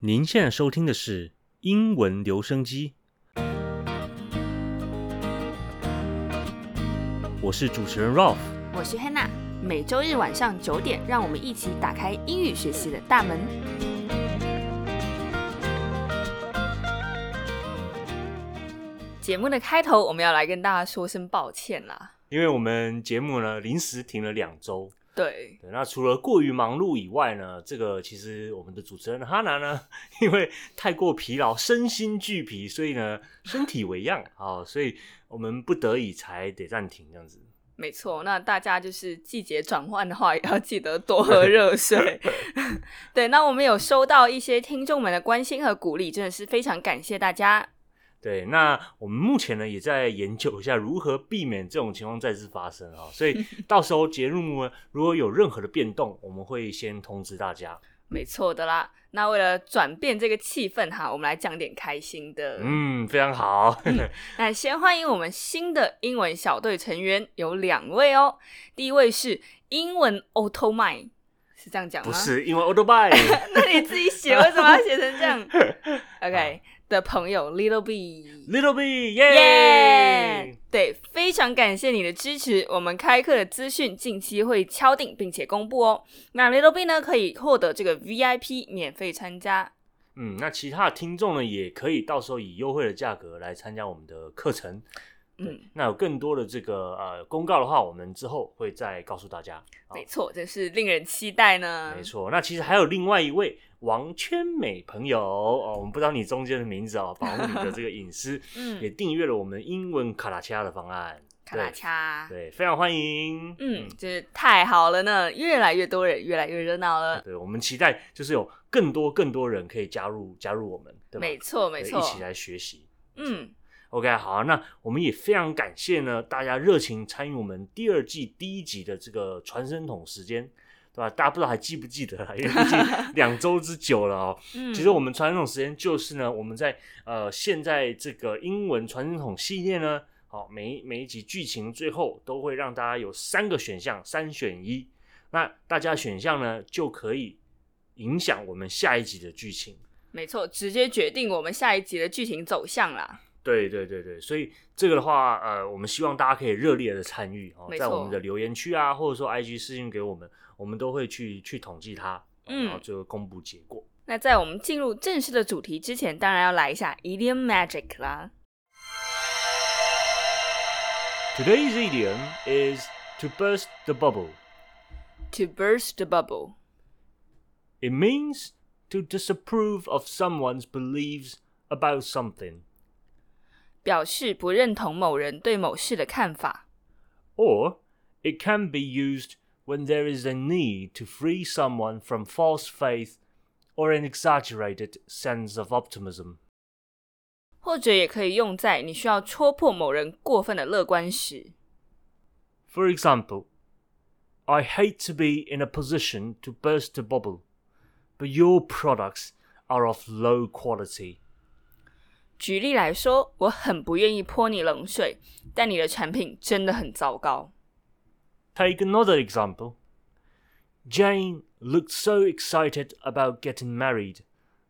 您现在收听的是英文留声机，我是主持人 Ralph。我是 Hanna，每周日晚上九点，让我们一起打开英语学习的大门。节目的开头，我们要来跟大家说声抱歉啦。因为我们节目呢临时停了两周，对，对，那除了过于忙碌以外呢，这个其实我们的主持人哈娜呢，因为太过疲劳，身心俱疲，所以呢身体为恙啊、所以我们不得已才得暂停这样子。没错。那大家就是季节转换的话，也要记得多喝热水。对，那我们有收到一些听众们的关心和鼓励，真的是非常感谢大家。对，那我们目前呢也在研究一下如何避免这种情况再次发生啊、所以 到时候节目呢如果有任何的变动，我们会先通知大家。没错的啦。那为了转变这个气氛哈，我们来讲点开心的。嗯，非常好。那先欢迎我们新的英文小队成员，有两位哦。第一位是英文 Auto m i 是这样讲吗？不，是因为 o t o b i 那你自己写，为什么要写成这样？OK 的朋友 Little B。Little B，耶耶！对，非常感谢你的支持。我们开课的资讯近期会敲定并且公布哦。那 Little B 呢，可以获得这个 VIP 免费参加。嗯，那其他的听众呢，也可以到时候以优惠的价格来参加我们的课程。嗯，那有更多的这个呃公告的话，我们之后会再告诉大家。没错，真是令人期待呢。没错，那其实还有另外一位王圈美朋友哦，我们不知道你中间的名字哦，保护你的这个隐私，嗯也订阅了我们英文卡拉恰的方案。卡拉恰。对，非常欢迎。嗯，就是太好了呢，越来越多人，越来越热闹了。对，我们期待就是有更多更多人可以加入加入我们，对？没错，没错一。起来学习。嗯，OK，好，那我们也非常感谢呢，大家热情参与我们第二季第一集的这个传声筒时间，对吧？大家不知道还记不记得啦？因为毕竟 两周之久了哦。嗯其实我们传统时间就是呢，我们在呃现在这个英文传统系列呢，好每一每一集剧情最后都会让大家有三个选项，三选一。那大家选项呢就可以影响我们下一集的剧情。没错，直接决定我们下一集的剧情走向啦。对对对对，所以这个的话，呃，我们希望大家可以热烈的参与哦，在我们的留言区啊，或者说 IG 私信给我们，我们都会去去统计它，哦嗯然后最后公布结果。那在我们进入正式的主题之前，当然要来一下 idiom magic 啦。Today's idiom is to burst the bubble. To burst the bubble，It means to disapprove of someone's beliefs about something, 表示不认同某人对某事的看法，or it can be used when there is a need to free someone from false faith or an exaggerated sense of optimism. 或者也可以用在你需要戳破某人过分的乐观时。 For example, I hate to be in a position to burst the bubble, but your products are of low quality. 举例来说，我很不愿意泼你冷水，但你的产品真的很糟糕。 Take another example. Jane looked so excited about getting married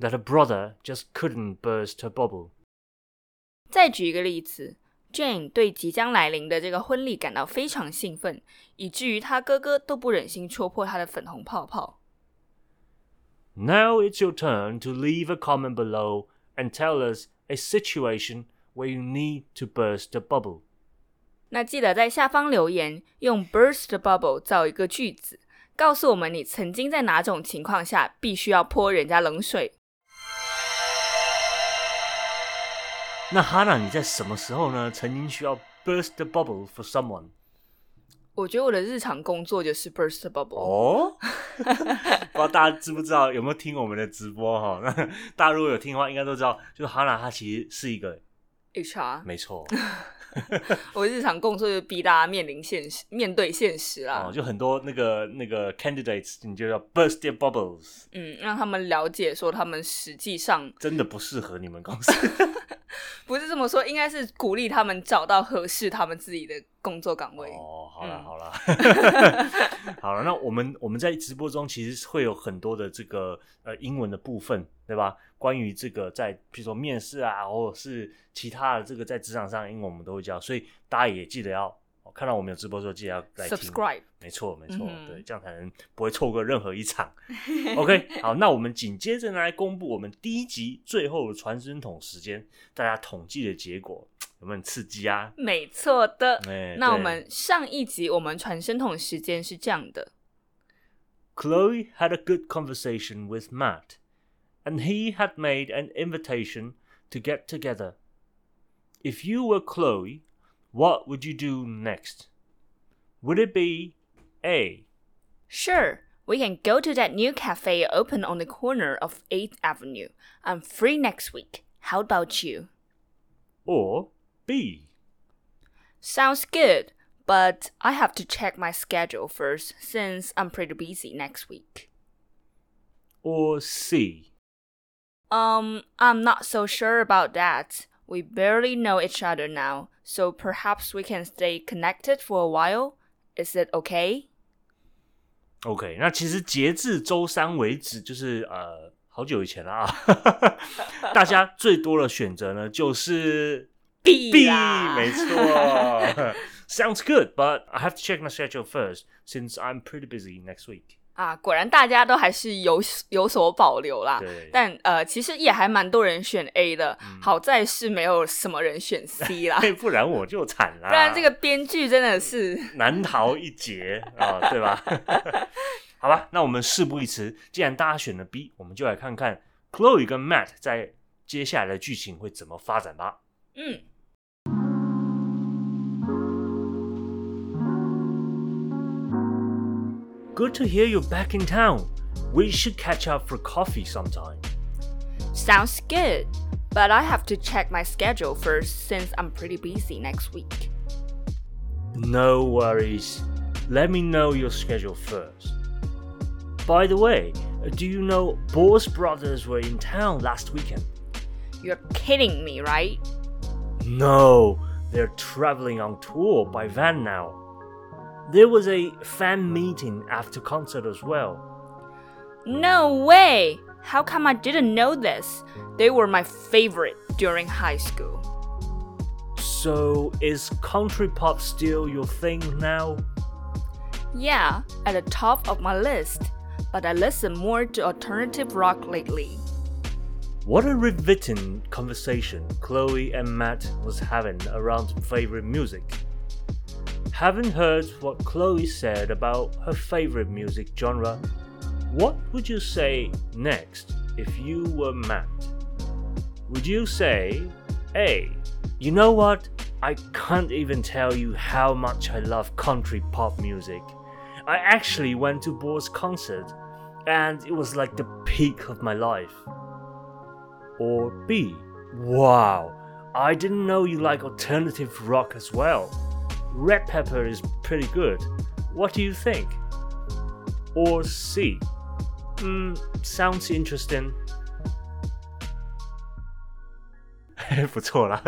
that her brother just couldn't burst her bubble. 再举一个例子，Jane 对即将来临的这个婚礼感到非常兴奋，以至于她哥哥都不忍心戳破她的粉红泡泡。 Now it's your turn to leave a comment below and tell us a situation where you need to burst the bubble. 那记得在下方留言，用 burst the bubble 造一个句子，告诉我们你曾经在哪种情况下必须要泼人家冷水。那 Hana，你在什么时候呢？曾经需要 burst the bubble for someone？我觉得我的日常工作就是 burst the bubble。哦，不知道大家知不知道有没有听我们的直播哈？那大家如果有听的话，应该都知道，就是哈娜她其实是一个，HR，没错 我日常工作就是逼大家面临现实，面对现实啦。哦，就很多那个那个 candidates，你就要 burst their bubbles，嗯，让他们了解说他们实际上真的不适合你们公司。不是这么说，应该是鼓励他们找到合适他们自己的工作岗位。哦，好了嗯好了，好了，那我们我们在直播中其实会有很多的这个呃英文的部分，对吧？关于这个在比如说面试啊，或者是其他的这个在职场上英文，我们都会教，所以大家也记得要哦看到我们有直播的时候，记得要来听。Subscribe，没错，没错，对，这样才能不会错过任何一场。OK，好，那我们紧接着呢来公布我们第一集最后的传声筒时间，大家统计的结果有没有很刺激啊？没错的。哎，那我对们上一集我们传声筒时间是这样的，Chloe had a good conversation with Matt, and he had made an invitation to get together. If you were Chloe, what would you do next? Would it be A. Sure, we can go to that new cafe open on the corner of 8th Avenue. I'm free next week. How about you? or B? Sounds good, but I have to check my schedule first since I'm pretty busy next week. or C? Um, I'm not so sure about that. We barely know each other now, so perhaps we can stay connected for a while. Is it okay? OK，那其实截至周三为止，就是呃好久以前了啊，大家最多的选择呢就是 B B，啦没错。Sounds good, but I have to check my schedule first since I'm pretty busy next week. 啊，果然大家都还是有有所保留啦。对，但呃，其实也还蛮多人选 A 的，好在是没有什么人选 C 啦，嘿不然我就惨啦。不然这个编剧真的是 难逃一劫啊，对吧？好吧，那我们事不宜迟，既然大家选了 B，我们就来看看 Chloe 跟 Matt 在接下来的剧情会怎么发展吧。嗯。Good to hear you're back in town. We should catch up for coffee sometime. Sounds good, but I have to check my schedule first since I'm pretty busy next week. No worries. Let me know your schedule first. By the way, do you know Bo's brothers were in town last weekend? You're kidding me, right? No, they're traveling on tour by van now. There was a fan meeting after concert as well. No way! How come I didn't know this? They were my favorite during high school. So, is country pop still your thing now? Yeah, at the top of my list, but I listen more to alternative rock lately. What a riveting conversation Chloe and Matt was having around favorite music. Haven't heard what Chloe said about her favorite music genre. What would you say next if you were Matt? Would you say, A, you know what? I can't even tell you how much I love country pop music. I actually went to Bo's concert and it was like the peak of my life. Or B, wow, I didn't know you like alternative rock as well. Red Pepper is pretty good. What do you think? Or C, hmm, sounds interesting. 不错啦，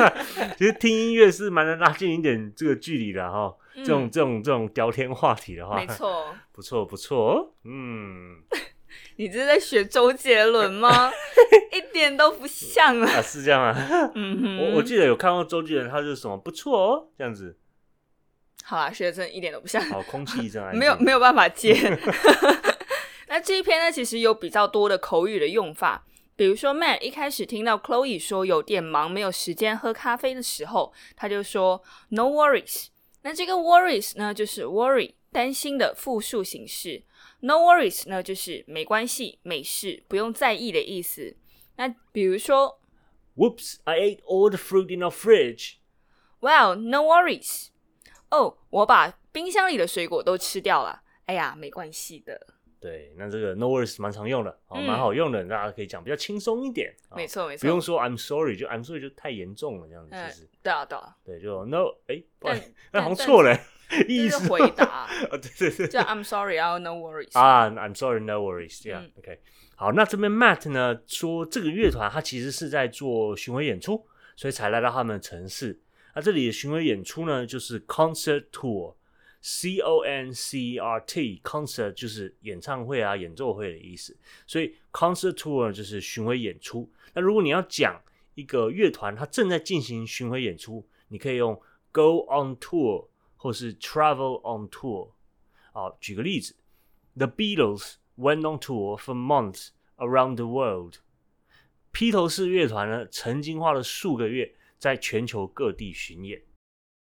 其实听音乐是蛮能拉近一点这个距离的哈。这种这种这种聊天话题的话，没错，不错不错哦，嗯，你这是在学周杰伦吗？一点都不像啊！啊是这样啊，嗯哼，我我记得有看过周杰伦，他就是什么不错哦这样子，好啦，学的真的一点都不像，好，空气真安静 没有没有办法接。那这一篇呢，其实有比较多的口语的用法，比如说 Matt 一开始听到 Chloe 说有点忙，没有时间喝咖啡的时候，他就说 No worries。那这个 worries 呢，就是 worry 担心的复数形式，no worries 呢就是没关系、没事、不用在意的意思。那比如说 Whoops! I ate all the fruit in our fridge. Well, no worries。哦，我把冰箱里的水果都吃掉了。哎呀，没关系的。对，那这个 no worries 蛮常用的，哦，嗯蛮好用的，大家可以讲比较轻松一点。哦没错没错不用说 I'm sorry，就 I'm sorry 就太严重了，这样子嗯其实，对啊对啊，对，就 no，哎，不好那好像但错了，这意思回答，啊，对对对，叫 I'm sorry，然后 no worries。啊，I'm sorry, no worries，这样嗯 OK。好，那这边 Matt 呢说这个乐团他其实是在做巡回演出，所以才来到他们的城市。那这里的巡回演出呢，就是 concert tour，C O N C E R T，concert 就是演唱会啊、演奏会的意思，所以 concert tour 就是巡回演出。那如果你要讲一个乐团它正在进行巡回演出，你可以用 go on tour 或是 travel on tour。啊，举个例子，The Beatles went on tour for months around the world。披头士乐团呢，曾经花了数个月在全球各地巡演。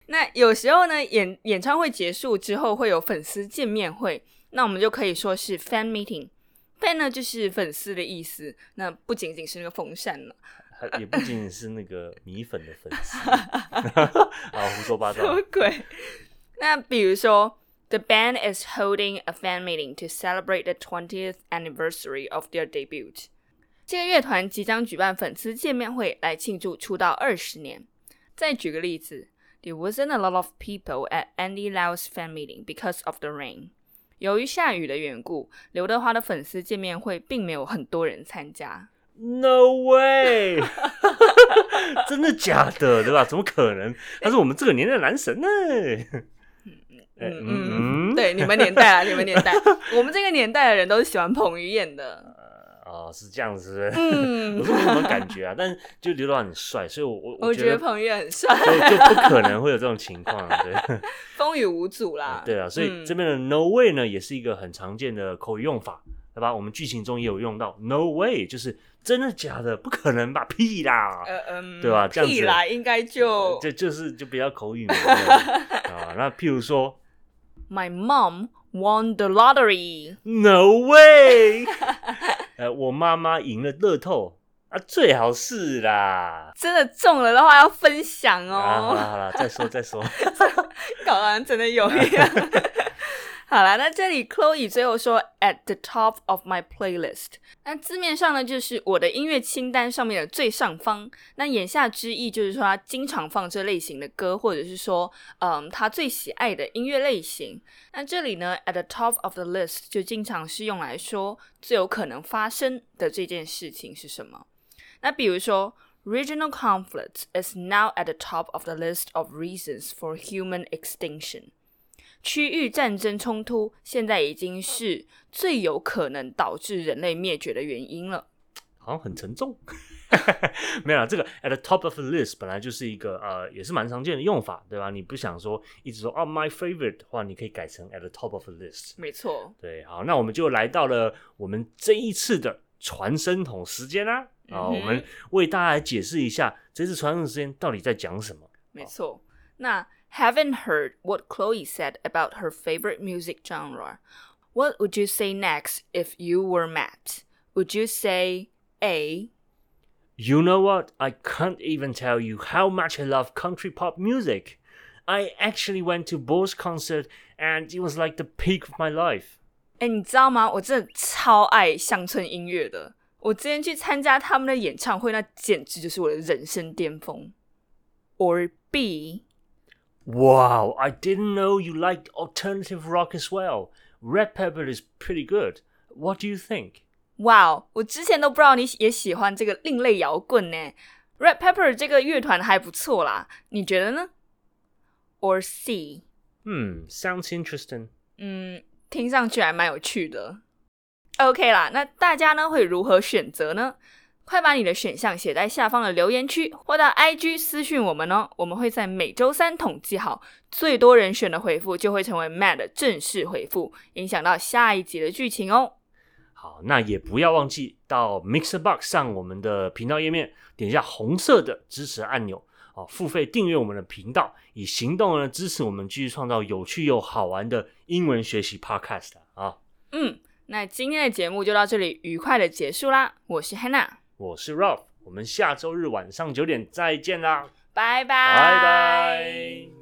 那有时候呢，演演唱会结束之后会有粉丝见面会，那我们就可以说是 fan meeting。fan 呢就是粉丝的意思，那不仅仅是那个风扇了，也不仅仅是那个米粉的粉丝。啊，胡说八道什么道。鬼？那比如说，The band is holding a fan meeting to celebrate the twentieth anniversary of their debut。这个乐团即将举办粉丝见面会来庆祝出道二十年。再举个例子，There wasn't a lot of people at Andy Lau's fan meeting because of the rain。由于下雨的缘故，刘德华的粉丝见面会并没有很多人参加。No way！真的假的？对吧？怎么可能？他是我们这个年代的男神呢。嗯 嗯嗯，对，你们年代啊，你们年代，我们这个年代的人都是喜欢彭于晏的。哦，是这样子，是不是？嗯我，是没什么感觉啊，但是就刘德华很帅，所以我我我觉得，彭于晏很帅，所以就不可能会有这种情况，对。风雨无阻啦。对啊，所以嗯这边的 no way 呢，也是一个很常见的口语用法，对吧？我们剧情中也有用到 no way，就是真的假的，不可能吧？屁啦！呃嗯，对吧这样子屁啦，应该就这就是就比较口语 啊。那譬如说 My mom won the lottery。no way，呃，我妈妈赢了乐透啊，最好是啦。真的中了的话要分享哦，好哦，了好了，再说再说。搞得好像真的有一样。好了，那这里 Chloe 最后说 at the top of my playlist，那字面上呢就是我的音乐清单上面的最上方。那言下之意就是说他经常放这类型的歌，或者是说，嗯，他最喜爱的音乐类型。那这里呢，at the top of the list 就经常是用来说最有可能发生的这件事情是什么。那比如说，regional conflict is now at the top of the list of reasons for human extinction。区域战争冲突现在已经是最有可能导致人类灭绝的原因了。好像很沉重。没有啦，这个 at the top of the list 本来就是一个呃，也是蛮常见的用法，对吧？你不想说一直说哦 my favorite 的话，你可以改成 at the top of the list。没错，对，好，那我们就来到了我们这一次的传声筒时间啦、啊。啊、嗯哼我们为大家来解释一下这次传声筒时间到底在讲什么。没错。那 haven't heard what Chloe said about her favorite music genre. What would you say next if you were Matt? Would you say A? You know what? I can't even tell you how much I love country pop music. I actually went to Bo's concert and it was like the peak of my life. 哎，你知道吗？我真的超爱乡村音乐的。我之前去参加他们的演唱会，那简直就是我的人生巅峰。Or B, Wow, I didn't know you liked alternative rock as well. Red Pepper is pretty good. What do you think? 哇哦！我之前都不知道你也喜欢这个另类摇滚呢。Red Pepper 这个乐团还不错啦，你觉得呢？Or C， Hmm, sounds interesting. 嗯，听上去还蛮有趣的。OK 啦，那大家呢会如何选择呢？ 快把你的选项写在下方的留言区，或到 IG 私讯我们哦。我们会在每周三统计好最多人选的回复，就会成为 Matt 的正式回复，影响到下一集的剧情哦。好，那也不要忘记到 Mixer Box 上我们的频道页面，点一下红色的支持按钮，哦，付费订阅我们的频道，以行动呢支持我们继续创造有趣又好玩的英文学习 Podcast 啊！嗯，那今天的节目就到这里愉快的结束啦。我是 Hannah，我是 Ralph，我们下周日晚上九点再见啦，拜拜，拜拜。